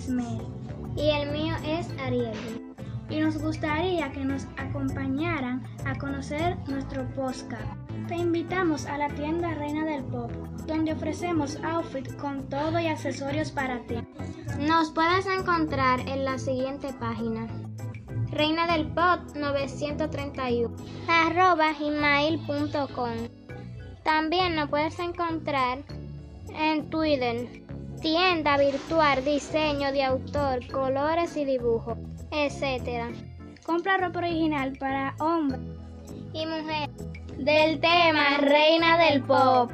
Ismael. Y el mío es Ariel. Y nos gustaría que nos acompañaran a conocer nuestro podcast. Te invitamos a la tienda Reina del Pop, donde ofrecemos outfit con todo y accesorios para ti. Nos puedes encontrar en la siguiente página. Reina del Pop 931 arroba gmail.com También nos puedes encontrar en Twitter, tienda virtual, diseño de autor, colores y dibujos, etc. Compra ropa original para hombres y mujeres del tema Reina del Pop.